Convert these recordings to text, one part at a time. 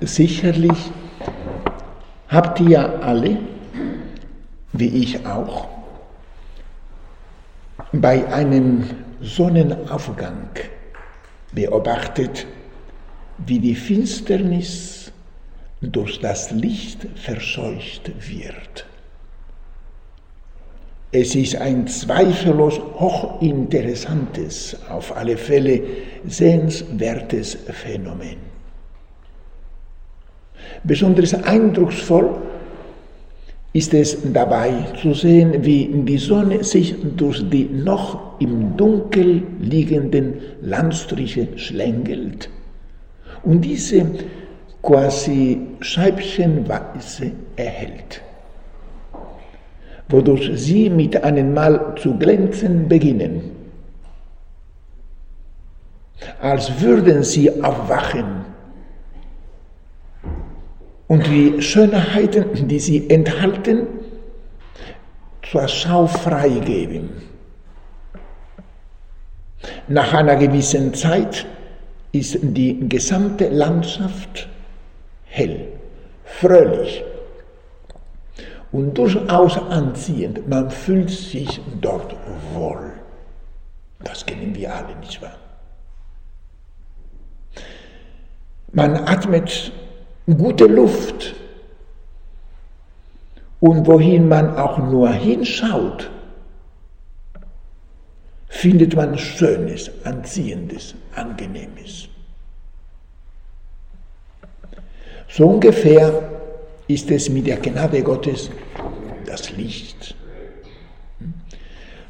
Sicherlich habt ihr alle, wie ich auch, bei einem Sonnenaufgang beobachtet, wie die Finsternis durch das Licht verscheucht wird. Es ist ein zweifellos hochinteressantes, auf alle Fälle sehenswertes Phänomen. Besonders eindrucksvoll ist es dabei zu sehen, wie die Sonne sich durch die noch im Dunkel liegenden Landstriche schlängelt. Und diese quasi scheibchenweise erhält, wodurch sie mit einem Mal zu glänzen beginnen, als würden sie aufwachen und die Schönheiten, die sie enthalten, zur Schau freigeben. Nach einer gewissen Zeit ist die gesamte Landschaft hell, fröhlich und durchaus anziehend. Man fühlt sich dort wohl. Das kennen wir alle, nicht wahr? Man atmet gute Luft. Und wohin man auch nur hinschaut, findet man Schönes, Anziehendes, Angenehmes. So ungefähr ist es mit der Gnade Gottes das Licht.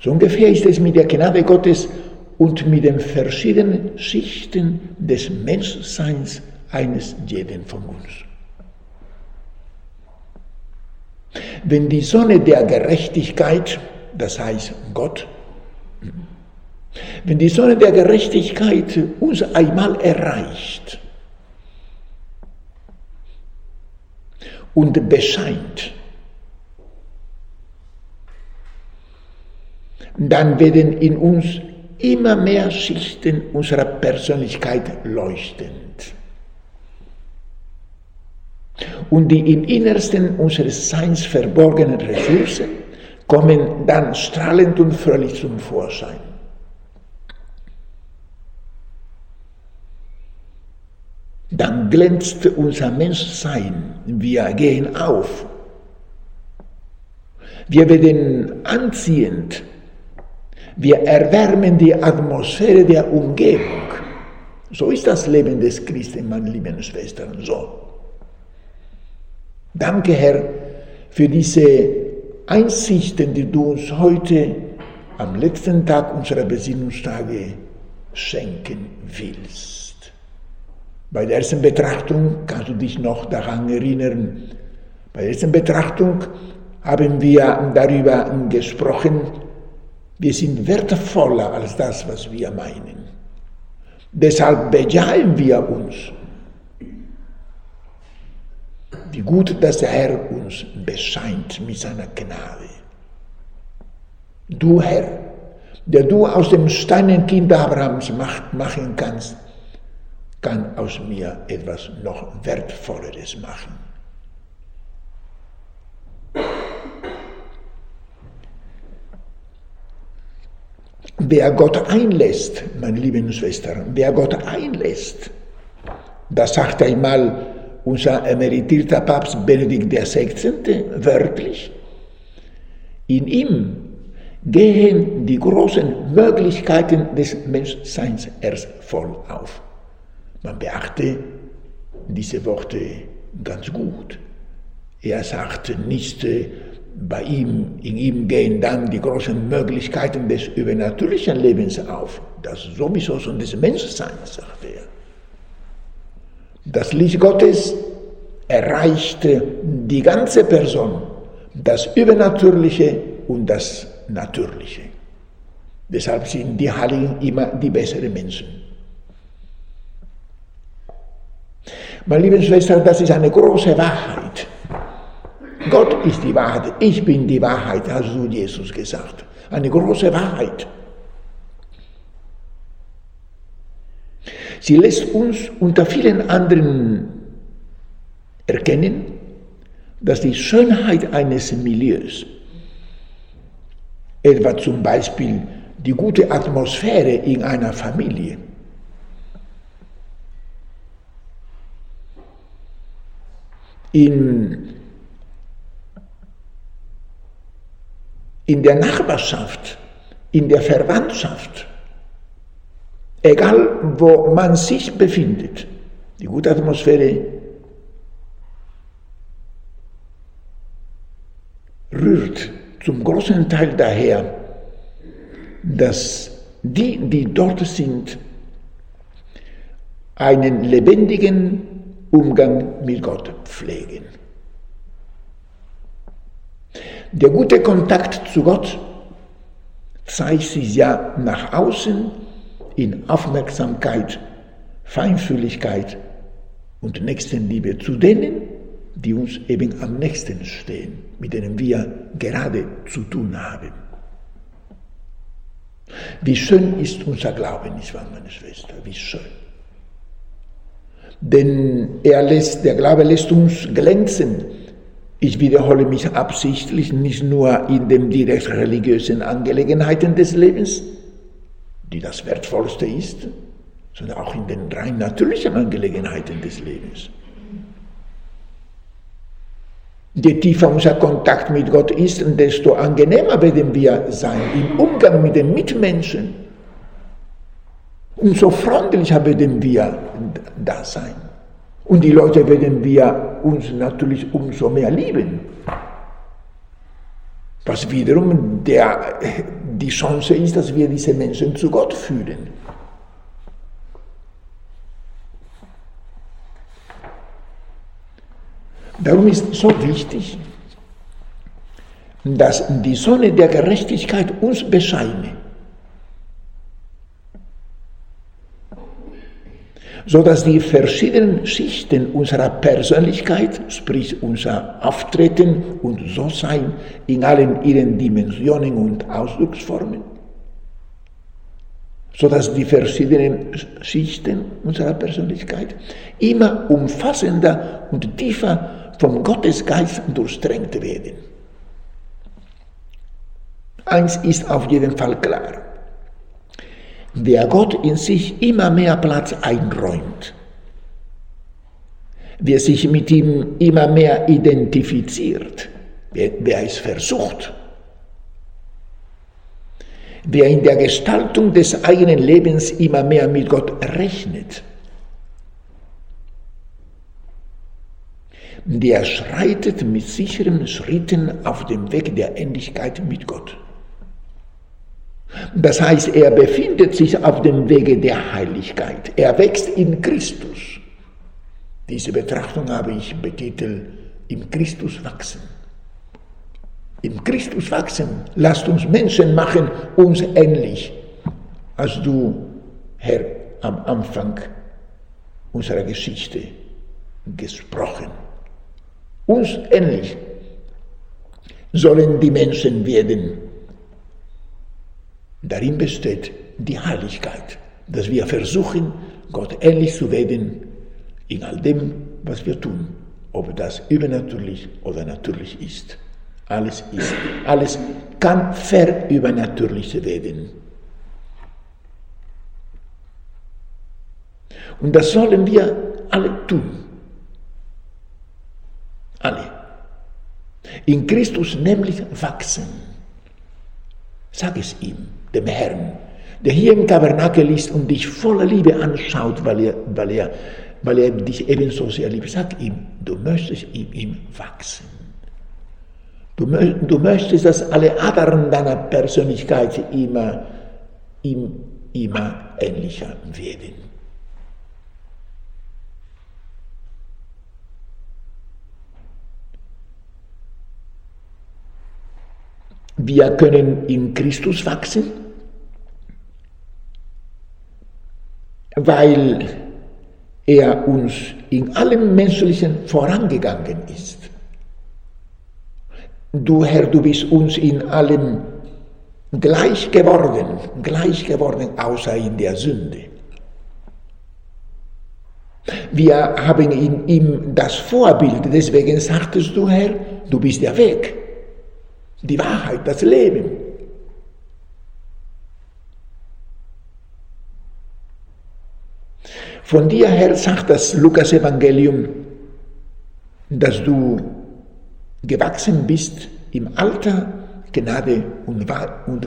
So ungefähr ist es mit der Gnade Gottes und mit den verschiedenen Schichten des Menschseins eines jeden von uns. Wenn die Sonne der Gerechtigkeit, das heißt Gott, wenn die Sonne der Gerechtigkeit uns einmal erreicht und bescheint, dann werden in uns immer mehr Schichten unserer Persönlichkeit leuchtend und die im Innersten unseres Seins verborgenen Ressourcen kommen dann strahlend und fröhlich zum Vorschein. Dann glänzt unser Menschsein, wir gehen auf. Wir werden anziehend, wir erwärmen die Atmosphäre der Umgebung. So ist das Leben des Christen, meine lieben Schwestern, so. Danke, Herr, für diese Einsichten, die du uns heute am letzten Tag unserer Besinnungstage schenken willst. Bei der ersten Betrachtung kannst du dich noch daran erinnern. Bei der ersten Betrachtung haben wir darüber gesprochen, wir sind wertvoller als das, was wir meinen. Deshalb bejahen wir uns wie gut, dass der Herr uns bescheint mit seiner Gnade. Du Herr, der du aus dem Steinenkind Abrahams machen kannst, kann aus mir etwas noch Wertvolleres machen. Wer Gott einlässt, meine lieben Schwestern, wer Gott einlässt, das sagt einmal unser emeritierter Papst Benedikt XVI. wörtlich, in ihm gehen die großen Möglichkeiten des Menschseins erst voll auf. Man beachte diese Worte ganz gut. Er sagt nicht, äh, bei ihm, in ihm gehen dann die großen Möglichkeiten des übernatürlichen Lebens auf. Das sowieso schon des Menschseins, sagt er. Das Licht Gottes erreichte die ganze Person, das Übernatürliche und das Natürliche. Deshalb sind die Heiligen immer die besseren Menschen. Meine lieben Schwestern, das ist eine große Wahrheit. Gott ist die Wahrheit, ich bin die Wahrheit, hast du Jesus gesagt. Eine große Wahrheit. Sie lässt uns unter vielen anderen erkennen, dass die Schönheit eines Milieus, etwa zum Beispiel die gute Atmosphäre in einer Familie, in, in der Nachbarschaft, in der Verwandtschaft, egal wo man sich befindet, die gute Atmosphäre rührt zum großen Teil daher, dass die, die dort sind, einen lebendigen Umgang mit Gott pflegen. Der gute Kontakt zu Gott zeigt sich ja nach außen in Aufmerksamkeit, Feinfühligkeit und Nächstenliebe zu denen, die uns eben am nächsten stehen, mit denen wir gerade zu tun haben. Wie schön ist unser Glaube, nicht wahr, meine Schwester? Wie schön. Denn er lässt, der Glaube lässt uns glänzen. Ich wiederhole mich absichtlich nicht nur in den direkt religiösen Angelegenheiten des Lebens, die das Wertvollste ist, sondern auch in den rein natürlichen Angelegenheiten des Lebens. Je tiefer unser Kontakt mit Gott ist, desto angenehmer werden wir sein im Umgang mit den Mitmenschen. Umso freundlicher werden wir da sein. Und die Leute werden wir uns natürlich umso mehr lieben. Was wiederum der, die Chance ist, dass wir diese Menschen zu Gott führen. Darum ist so wichtig, dass die Sonne der Gerechtigkeit uns bescheine, sodass die verschiedenen Schichten unserer Persönlichkeit, sprich unser Auftreten und So-Sein in allen ihren Dimensionen und Ausdrucksformen, sodass die verschiedenen Schichten unserer Persönlichkeit immer umfassender und tiefer vom Gottesgeist durchdrängt werden. Eins ist auf jeden Fall klar. Wer Gott in sich immer mehr Platz einräumt, wer sich mit ihm immer mehr identifiziert, wer, wer es versucht, wer in der Gestaltung des eigenen Lebens immer mehr mit Gott rechnet, der schreitet mit sicheren Schritten auf dem Weg der Ähnlichkeit mit Gott. Das heißt, er befindet sich auf dem Wege der Heiligkeit. Er wächst in Christus. Diese Betrachtung habe ich betitelt, im Christus wachsen. Im Christus wachsen. Lasst uns Menschen machen, uns ähnlich, als du, Herr, am Anfang unserer Geschichte gesprochen uns ähnlich sollen die Menschen werden. Darin besteht die Heiligkeit, dass wir versuchen, Gott ähnlich zu werden in all dem, was wir tun, ob das übernatürlich oder natürlich ist. Alles ist, alles kann verübernatürlich werden. Und das sollen wir alle tun. Alle. In Christus nämlich wachsen. Sag es ihm, dem Herrn, der hier im Tabernakel ist und dich voller Liebe anschaut, weil er, weil er, weil er dich ebenso sehr liebt. Sag ihm, du möchtest in ihm wachsen. Du, du möchtest, dass alle Adern deiner Persönlichkeit immer, ihm immer ähnlicher werden. Wir können in Christus wachsen, weil er uns in allem Menschlichen vorangegangen ist. Du Herr, du bist uns in allem gleich geworden, gleich geworden, außer in der Sünde. Wir haben in ihm das Vorbild, deswegen sagtest du, Herr, du bist der Weg, die Wahrheit, das Leben. Von dir her sagt das Lukas-Evangelium, dass du gewachsen bist im Alter, Gnade und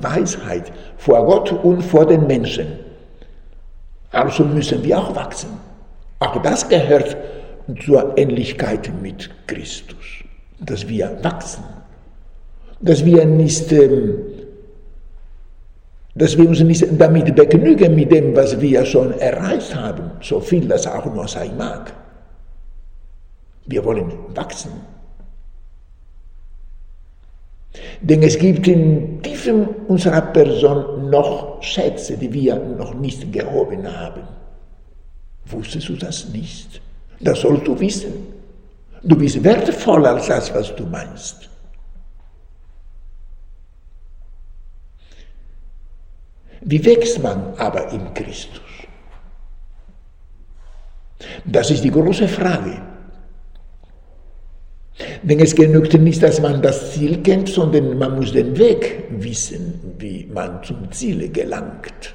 Weisheit vor Gott und vor den Menschen. Also müssen wir auch wachsen. Auch das gehört zur Ähnlichkeit mit Christus, dass wir wachsen, dass wir nicht, ähm, dass wir uns nicht damit begnügen mit dem, was wir schon erreicht haben, so viel das auch nur sein mag. Wir wollen wachsen. Denn es gibt in tiefem unserer Person noch Schätze, die wir noch nicht gehoben haben. Wusstest du das nicht? Das sollst du wissen. Du bist wertvoller als das, was du meinst. Wie wächst man aber in Christus? Das ist die große Frage. Denn es genügt nicht, dass man das Ziel kennt, sondern man muss den Weg wissen, wie man zum Ziel gelangt.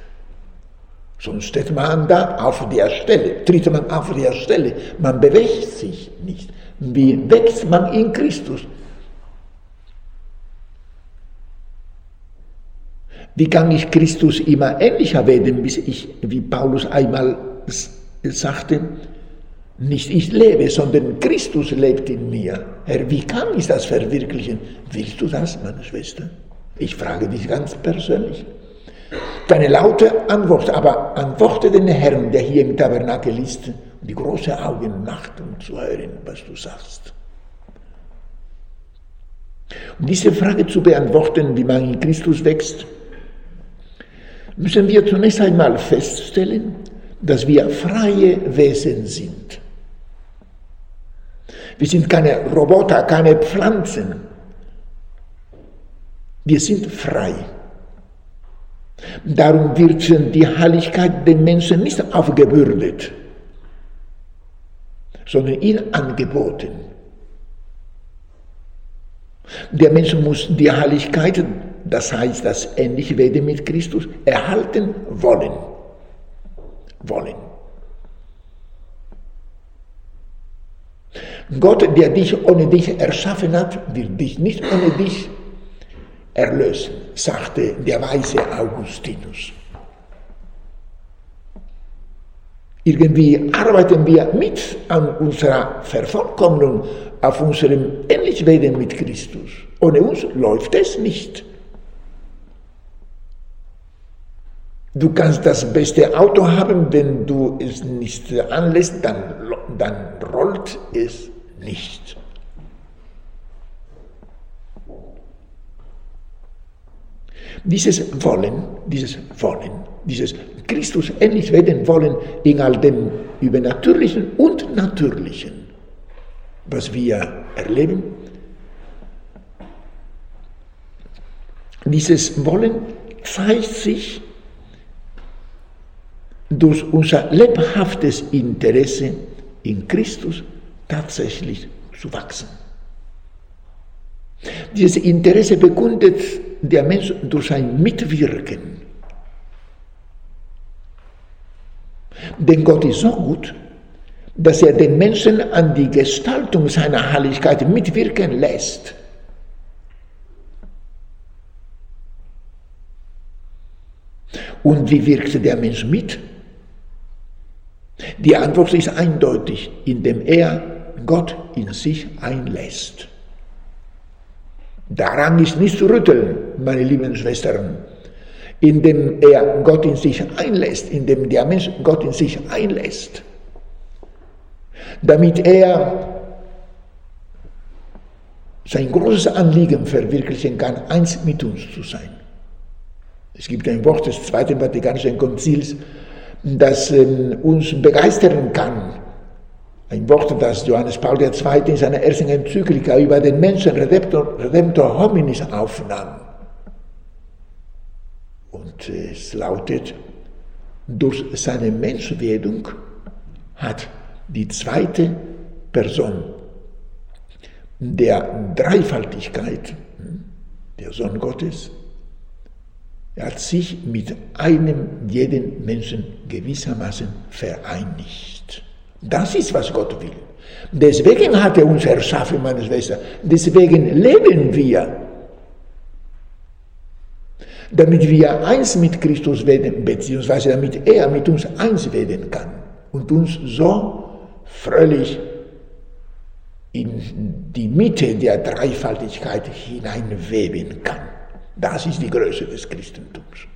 Sonst steht man da auf der Stelle, tritt man auf der Stelle, man bewegt sich nicht. Wie wächst man in Christus? Wie kann ich Christus immer ähnlicher werden, bis ich, wie Paulus einmal sagte, nicht ich lebe, sondern Christus lebt in mir. Herr, wie kann ich das verwirklichen? Willst du das, meine Schwester? Ich frage dich ganz persönlich. Keine laute Antwort, aber antworte den Herrn, der hier im Tabernakel ist, die große Augen macht, um zu hören, was du sagst. Um diese Frage zu beantworten, wie man in Christus wächst, müssen wir zunächst einmal feststellen, dass wir freie Wesen sind. Wir sind keine Roboter, keine Pflanzen. Wir sind frei. Darum wird die Heiligkeit den Menschen nicht aufgebürdet, sondern ihnen angeboten. Der Mensch muss die Heiligkeit, das heißt das ähnliche Werden mit Christus, erhalten wollen. Wollen. Gott, der dich ohne dich erschaffen hat, wird dich nicht ohne dich erlösen, sagte der weise Augustinus. Irgendwie arbeiten wir mit an unserer Vervollkommnung, auf unserem Ähnlichwerden mit Christus. Ohne uns läuft es nicht. Du kannst das beste Auto haben, wenn du es nicht anlässt, dann, dann rollt es nicht. Dieses Wollen, dieses Wollen, dieses Christus ähnlich werden wollen in all dem Übernatürlichen und Natürlichen, was wir erleben, dieses Wollen zeigt sich durch unser lebhaftes Interesse in Christus tatsächlich zu wachsen. Dieses Interesse bekundet der Mensch durch sein Mitwirken. Denn Gott ist so gut, dass er den Menschen an die Gestaltung seiner Heiligkeit mitwirken lässt. Und wie wirkt der Mensch mit? Die Antwort ist eindeutig, indem er Gott in sich einlässt. Daran ist nicht zu rütteln, meine lieben Schwestern, indem er Gott in sich einlässt, indem der Mensch Gott in sich einlässt, damit er sein großes Anliegen verwirklichen kann, eins mit uns zu sein. Es gibt ein Wort des Zweiten Vatikanischen Konzils, das ähm, uns begeistern kann. Ein Wort, das Johannes Paul II. in seiner ersten Enzyklika über den Menschen Redemptor, Redemptor hominis aufnahm. Und es lautet, durch seine Menschwerdung hat die zweite Person der Dreifaltigkeit, der Sohn Gottes, er hat sich mit einem jeden Menschen gewissermaßen vereinigt. Das ist, was Gott will. Deswegen hat er uns erschaffen, meine Schwester. Deswegen leben wir. Damit wir eins mit Christus werden, beziehungsweise damit er mit uns eins werden kann und uns so fröhlich in die Mitte der Dreifaltigkeit hineinweben kann. Das ist die Größe des Christentums.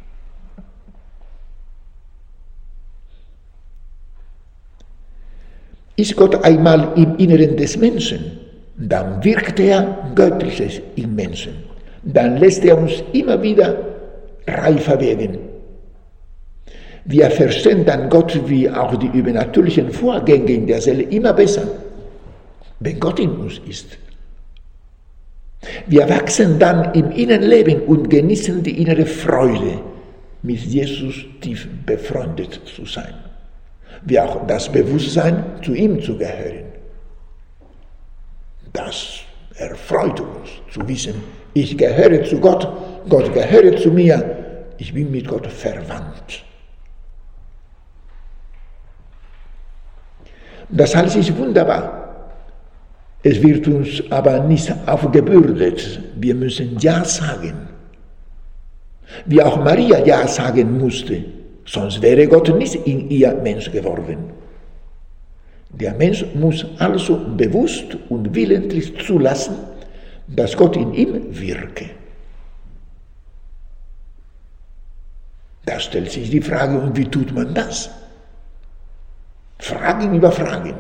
Ist Gott einmal im Inneren des Menschen, dann wirkt er Göttliches im Menschen. Dann lässt er uns immer wieder reifer werden. Wir verstehen dann Gott wie auch die übernatürlichen Vorgänge in der Seele immer besser, wenn Gott in uns ist. Wir wachsen dann im Innenleben und genießen die innere Freude, mit Jesus tief befreundet zu sein. Wie auch das Bewusstsein, zu ihm zu gehören. Das erfreut uns zu wissen, ich gehöre zu Gott, Gott gehöre zu mir, ich bin mit Gott verwandt. Das alles ist wunderbar. Es wird uns aber nicht aufgebürdet. Wir müssen Ja sagen. Wie auch Maria Ja sagen musste, sonst wäre Gott nicht in ihr Mensch geworden. Der Mensch muss also bewusst und willentlich zulassen, dass Gott in ihm wirke. Da stellt sich die Frage, und wie tut man das? Fragen über Fragen.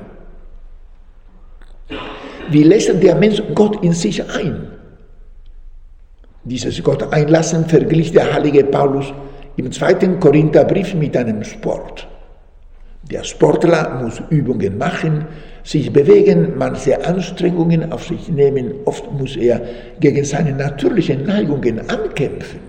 Wie lässt der Mensch Gott in sich ein? Dieses Gott einlassen verglich der heilige Paulus im zweiten Korintherbrief mit einem Sport. Der Sportler muss Übungen machen, sich bewegen, manche Anstrengungen auf sich nehmen. Oft muss er gegen seine natürlichen Neigungen ankämpfen.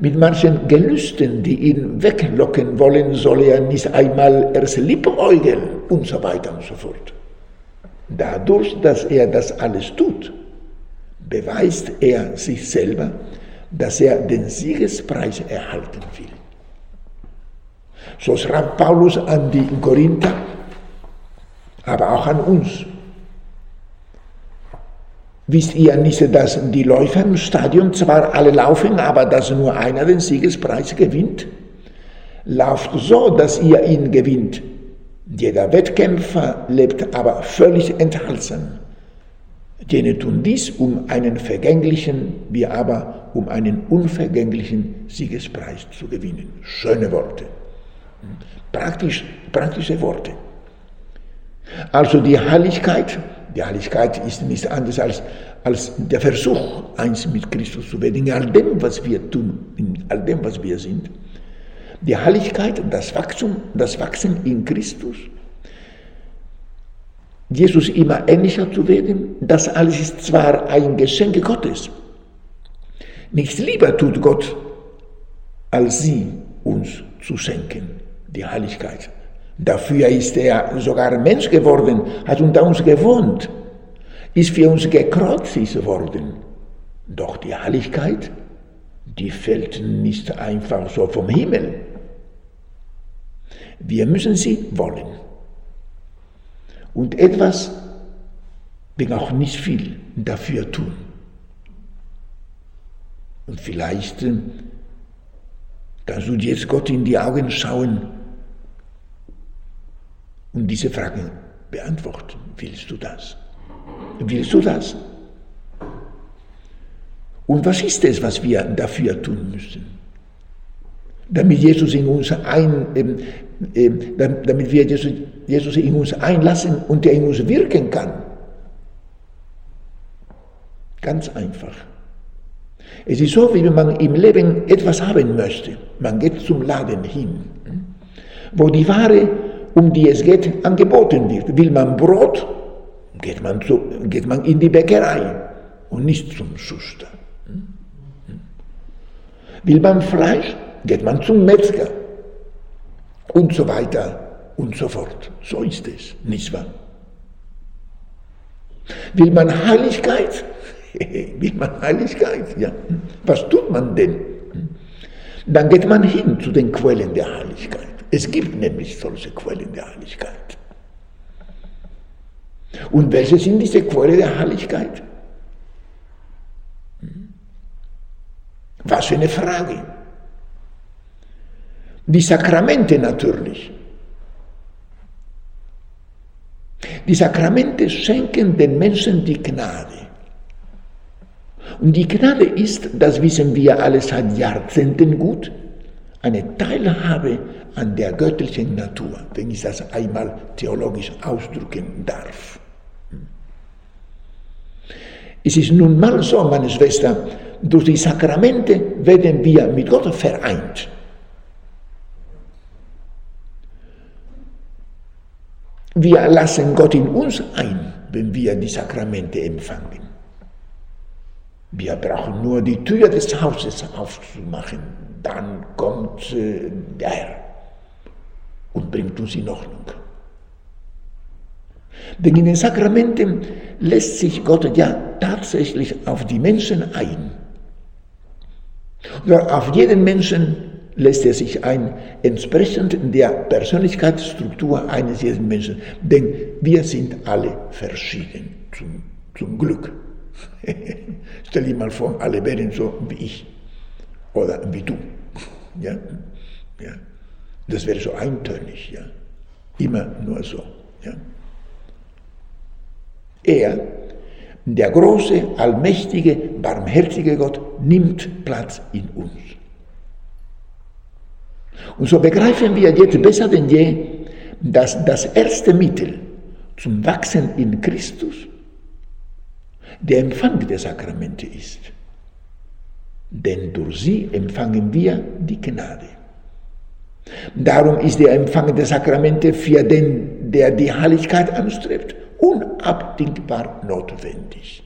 Mit manchen Gelüsten, die ihn weglocken wollen, soll er nicht einmal erst liebäugeln und so weiter und so fort. Dadurch, dass er das alles tut, beweist er sich selber, dass er den Siegespreis erhalten will. So schreibt Paulus an die Korinther, aber auch an uns. Wisst ihr nicht, dass die Läufer im Stadion zwar alle laufen, aber dass nur einer den Siegespreis gewinnt? Lauft so, dass ihr ihn gewinnt. Jeder Wettkämpfer lebt aber völlig enthaltsam. Jene tun dies, um einen vergänglichen, wir aber um einen unvergänglichen Siegespreis zu gewinnen. Schöne Worte. Praktisch, praktische Worte. Also die Heiligkeit, die Heiligkeit ist nichts anderes als, als der Versuch, eins mit Christus zu werden, in all dem, was wir tun, in all dem, was wir sind die Heiligkeit, das Wachstum, das Wachsen in Christus, Jesus immer ähnlicher zu werden, das alles ist zwar ein Geschenk Gottes. Nichts lieber tut Gott, als sie uns zu schenken, die Heiligkeit. Dafür ist er sogar Mensch geworden, hat unter uns gewohnt, ist für uns gekreuzigt worden. Doch die Heiligkeit, die fällt nicht einfach so vom Himmel. Wir müssen sie wollen. Und etwas, wenn auch nicht viel, dafür tun. Und vielleicht äh, kannst du jetzt Gott in die Augen schauen und diese Fragen beantworten. Willst du das? Willst du das? Und was ist es, was wir dafür tun müssen? Damit Jesus in uns ein, äh, damit wir Jesus, Jesus in uns einlassen und der in uns wirken kann. Ganz einfach. Es ist so, wie wenn man im Leben etwas haben möchte. Man geht zum Laden hin, wo die Ware, um die es geht, angeboten wird. Will man Brot, geht man, zu, geht man in die Bäckerei und nicht zum Schuster. Will man Fleisch, geht man zum Metzger und so weiter und so fort. So ist es, nicht wahr? Will man Heiligkeit? Will man Heiligkeit? Ja. Was tut man denn? Dann geht man hin zu den Quellen der Heiligkeit. Es gibt nämlich solche Quellen der Heiligkeit. Und welche sind diese Quellen der Heiligkeit? Was für eine Frage. Die Sakramente natürlich. Die Sakramente schenken den Menschen die Gnade. Und die Gnade ist, das wissen wir alle seit Jahrzehnten gut, eine Teilhabe an der göttlichen Natur, wenn ich das einmal theologisch ausdrücken darf. Es ist nun mal so, meine Schwester, durch die Sakramente werden wir mit Gott vereint. Wir lassen Gott in uns ein, wenn wir die Sakramente empfangen. Wir brauchen nur die Tür des Hauses aufzumachen, dann kommt äh, der Herr und bringt uns in Ordnung. Denn in den Sakramenten lässt sich Gott ja tatsächlich auf die Menschen ein. Auf jeden Menschen lässt er sich ein, entsprechend der Persönlichkeitsstruktur eines jeden Menschen. Denn wir sind alle verschieden, zum, zum Glück. Stell dir mal vor, alle wären so wie ich oder wie du. Ja? Ja. Das wäre so eintönig. Ja? Immer nur so. Ja? Er, der große, allmächtige, barmherzige Gott, nimmt Platz in uns. Und so begreifen wir jetzt besser denn je, dass das erste Mittel zum Wachsen in Christus der Empfang der Sakramente ist. Denn durch sie empfangen wir die Gnade. Darum ist der Empfang der Sakramente für den, der die Heiligkeit anstrebt, unabdingbar notwendig.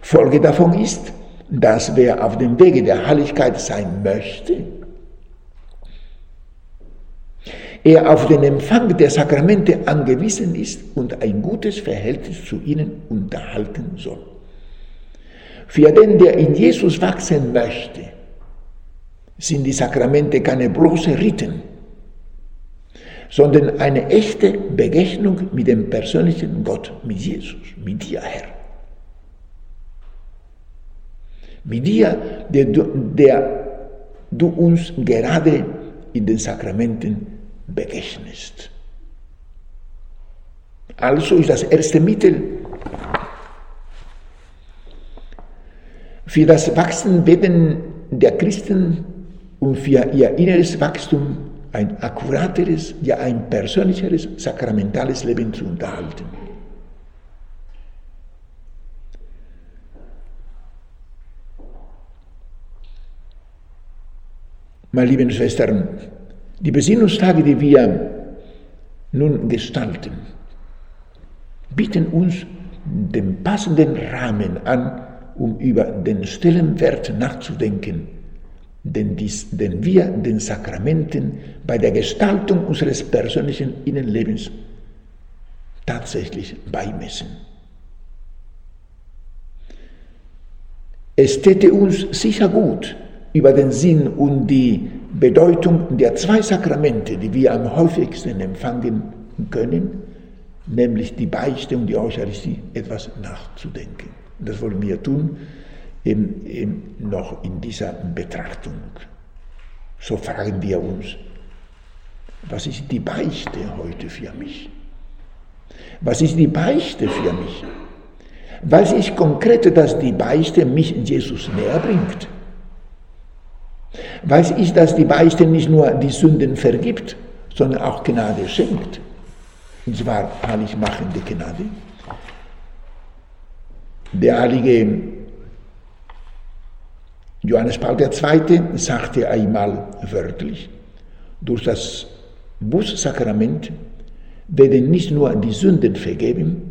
Folge davon ist, dass wer auf dem Wege der Heiligkeit sein möchte, er auf den Empfang der Sakramente angewiesen ist und ein gutes Verhältnis zu ihnen unterhalten soll. Für den, der in Jesus wachsen möchte, sind die Sakramente keine bloße Riten, sondern eine echte Begegnung mit dem persönlichen Gott, mit Jesus, mit dir, Herr mit dir, der du, der du uns gerade in den Sakramenten begegnest. Also ist das erste Mittel für das Wachsenwerden der Christen und für ihr inneres Wachstum ein akkurateres, ja ein persönlicheres, sakramentales Leben zu unterhalten. Meine lieben Schwestern, die Besinnungstage, die wir nun gestalten, bieten uns den passenden Rahmen an, um über den Stellenwert nachzudenken, den, dies, den wir den Sakramenten bei der Gestaltung unseres persönlichen Innenlebens tatsächlich beimessen. Es täte uns sicher gut, über den Sinn und die Bedeutung der zwei Sakramente, die wir am häufigsten empfangen können, nämlich die Beichte und die Eucharistie, etwas nachzudenken. Das wollen wir tun, eben, eben noch in dieser Betrachtung. So fragen wir uns, was ist die Beichte heute für mich? Was ist die Beichte für mich? Weiß ich konkret, dass die Beichte mich Jesus näher bringt? Weiß ich, dass die Beichte nicht nur die Sünden vergibt, sondern auch Gnade schenkt. Und zwar heiligmachende Gnade. Der heilige Johannes Paul II. sagte einmal wörtlich, durch das Bußsakrament werden nicht nur die Sünden vergeben,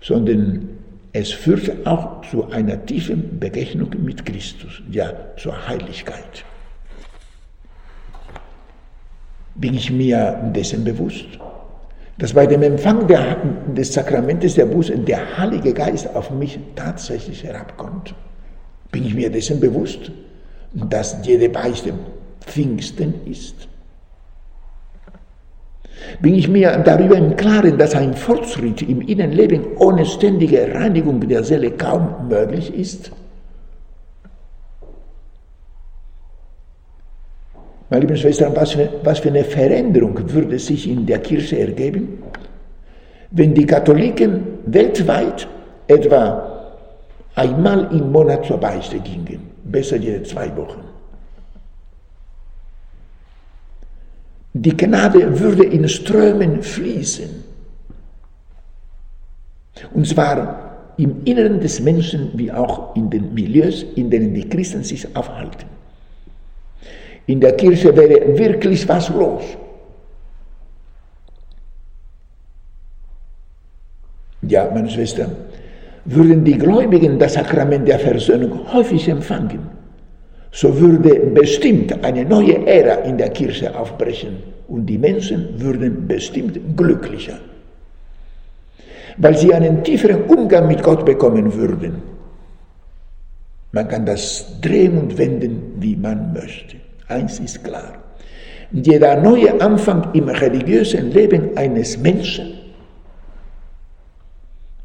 sondern es führt auch zu einer tiefen Begegnung mit Christus, ja zur Heiligkeit. Bin ich mir dessen bewusst, dass bei dem Empfang der, des Sakramentes der Buße der Heilige Geist auf mich tatsächlich herabkommt? Bin ich mir dessen bewusst, dass jede Beichte Pfingsten ist? Bin ich mir darüber im Klaren, dass ein Fortschritt im Innenleben ohne ständige Reinigung der Seele kaum möglich ist? Meine lieben Schwestern, was für, was für eine Veränderung würde sich in der Kirche ergeben, wenn die Katholiken weltweit etwa einmal im Monat zur Beichte gingen, besser jede zwei Wochen. Die Gnade würde in Strömen fließen. Und zwar im Inneren des Menschen wie auch in den Milieus, in denen die Christen sich aufhalten. In der Kirche wäre wirklich was los. Ja, meine Schwester, würden die Gläubigen das Sakrament der Versöhnung häufig empfangen, so würde bestimmt eine neue Ära in der Kirche aufbrechen und die Menschen würden bestimmt glücklicher, weil sie einen tieferen Umgang mit Gott bekommen würden. Man kann das drehen und wenden, wie man möchte. Eins ist klar. Jeder neue Anfang im religiösen Leben eines Menschen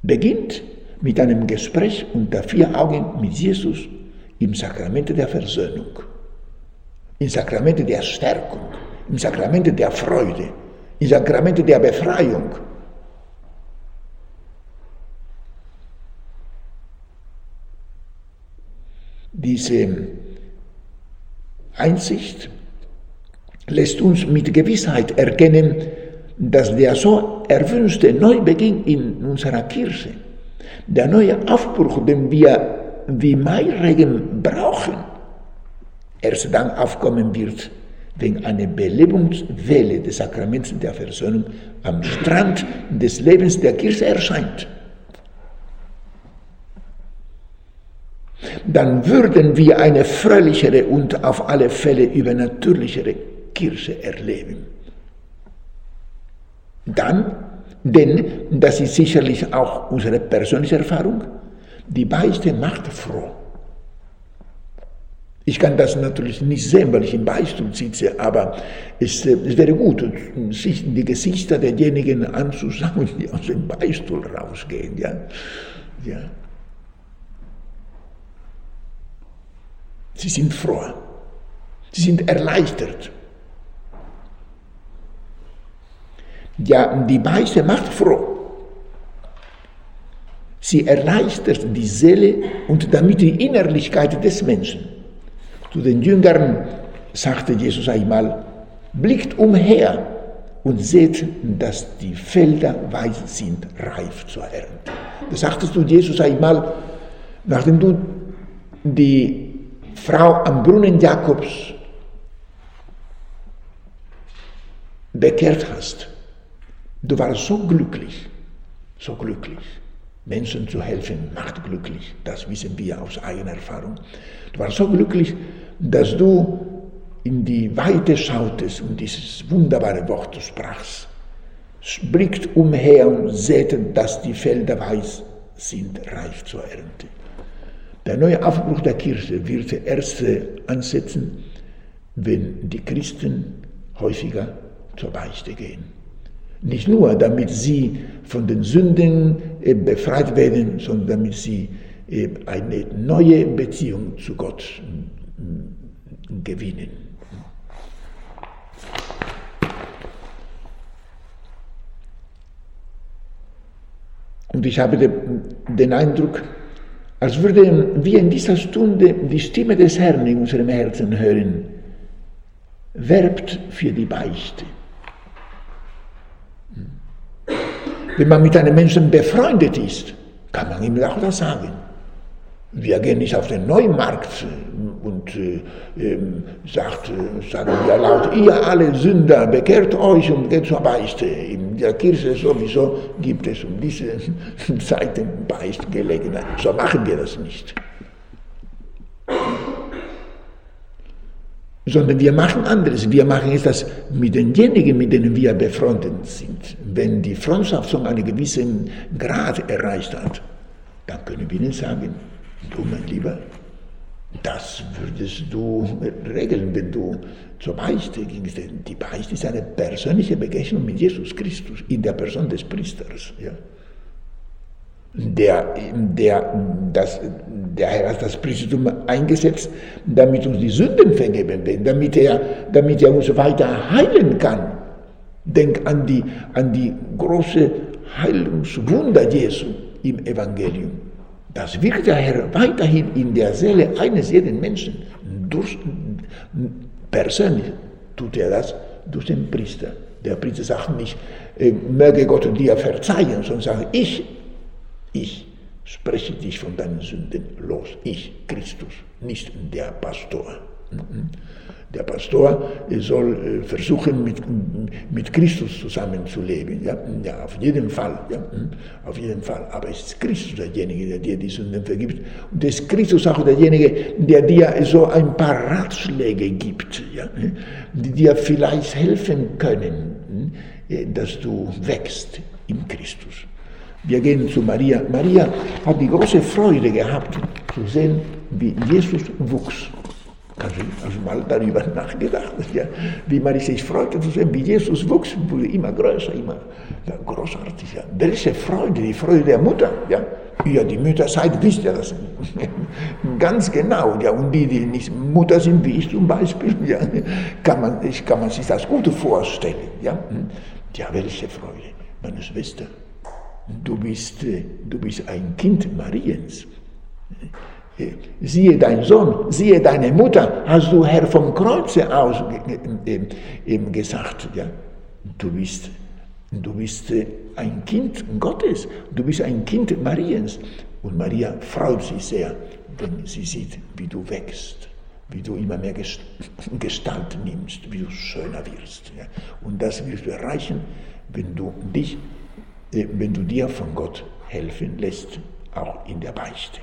beginnt mit einem Gespräch unter vier Augen mit Jesus im Sakrament der Versöhnung, im Sakrament der Stärkung, im Sakrament der Freude, im Sakrament der Befreiung. Diese Einsicht lässt uns mit Gewissheit erkennen, dass der so erwünschte Neubeginn in unserer Kirche, der neue Aufbruch, den wir wie Mairegen brauchen, erst dann aufkommen wird, wenn eine Belebungswelle des Sakraments der Versöhnung am Strand des Lebens der Kirche erscheint. Dann würden wir eine fröhlichere und auf alle Fälle übernatürlichere Kirche erleben. Dann, denn das ist sicherlich auch unsere persönliche Erfahrung, die Beichte macht froh. Ich kann das natürlich nicht sehen, weil ich im Beistuhl sitze, aber es, äh, es wäre gut, sich die Gesichter derjenigen anzuschauen, die aus dem Beistuhl rausgehen. Ja? Ja. Sie sind froh, sie sind erleichtert. Ja, die Beichte macht froh. Sie erleichtert die Seele und damit die Innerlichkeit des Menschen. Zu den Jüngern sagte Jesus einmal, blickt umher und seht, dass die Felder weiß sind, reif zur Ernte. Das sagtest du Jesus einmal, nachdem du die Frau am Brunnen Jakobs bekehrt hast. Du warst so glücklich, so glücklich. Menschen zu helfen macht glücklich. Das wissen wir aus eigener Erfahrung. Du warst so glücklich, dass du in die Weite schautest und dieses wunderbare Wort sprachst. Blickt umher und seht, dass die Felder weiß sind, reif zur Ernte. Der neue Aufbruch der Kirche wird erst ansetzen, wenn die Christen häufiger zur Beichte gehen. Nicht nur, damit sie von den Sünden äh, befreit werden, sondern damit sie äh, eine neue Beziehung zu Gott gewinnen. Und ich habe den Eindruck, als würden wir in dieser Stunde die Stimme des Herrn in unserem Herzen hören, werbt für die Beichte. Wenn man mit einem Menschen befreundet ist, kann man ihm auch das sagen. Wir gehen nicht auf den Neumarkt und äh, äh, sagt, sagen wir laut, ihr alle Sünder, bekehrt euch und geht zur Beichte. In der Kirche sowieso gibt es um diese Zeiten Beichtgelegenheit. So machen wir das nicht. Sondern wir machen anderes. Wir machen es das mit denjenigen, mit denen wir befreundet sind. Wenn die Freundschaft schon einen gewissen Grad erreicht hat, dann können wir ihnen sagen, du mein Lieber, das würdest du regeln, wenn du zur Beichte gingst. Die Beichte ist eine persönliche Begegnung mit Jesus Christus in der Person des Priesters. Ja. Der, der, das, der Herr hat das Priestertum eingesetzt, damit uns die Sünden vergeben werden, damit er, damit er uns weiter heilen kann. Denk an die, an die große Heilungswunder Jesu im Evangelium. Das wirkt der Herr weiterhin in der Seele eines jeden Menschen. Durch, persönlich tut er das durch den Priester. Der Priester sagt nicht, äh, möge Gott dir verzeihen, sondern sagt, ich, ich spreche dich von deinen Sünden los. Ich, Christus, nicht der Pastor. Mhm. Der Pastor soll äh, versuchen, mit, mit Christus zusammenzuleben. Ja? ja, auf jeden Fall. Ja? Mhm. Auf jeden Fall. Aber es ist Christus derjenige, der dir die Sünden vergibt. Und es ist Christus auch derjenige, der dir so ein paar Ratschläge gibt, ja? die dir vielleicht helfen können, dass du wächst in Christus. Wir gehen zu Maria. Maria hat die große Freude gehabt, zu sehen, wie Jesus wuchs. Du also mal darüber nachgedacht, ja? wie man sich freute zu sehen, wie Jesus wuchs, wurde immer größer, immer ja, großartig. Ja. Welche Freude, die Freude der Mutter. Ja, ja die Mütter seid, wisst ihr das ganz genau. Ja, und die, die nicht Mutter sind, wie ich zum Beispiel, ja, kann, man, kann man sich das gut vorstellen. Ja, hm? ja welche Freude, meine Schwester du bist, äh, du bist ein Kind Mariens. Äh, siehe dein Sohn, siehe deine Mutter, hast du Herr vom Kreuze aus eben gesagt. Ja? Du bist, du bist äh, ein Kind Gottes, du bist ein Kind Mariens. Und Maria freut sich sehr, wenn sie sieht, wie du wächst, wie du immer mehr Gestalt nimmst, wie du schöner wirst. Ja? Und das wirst du erreichen, wenn du dich wenn du dir von Gott helfen lässt, auch in der Beichte.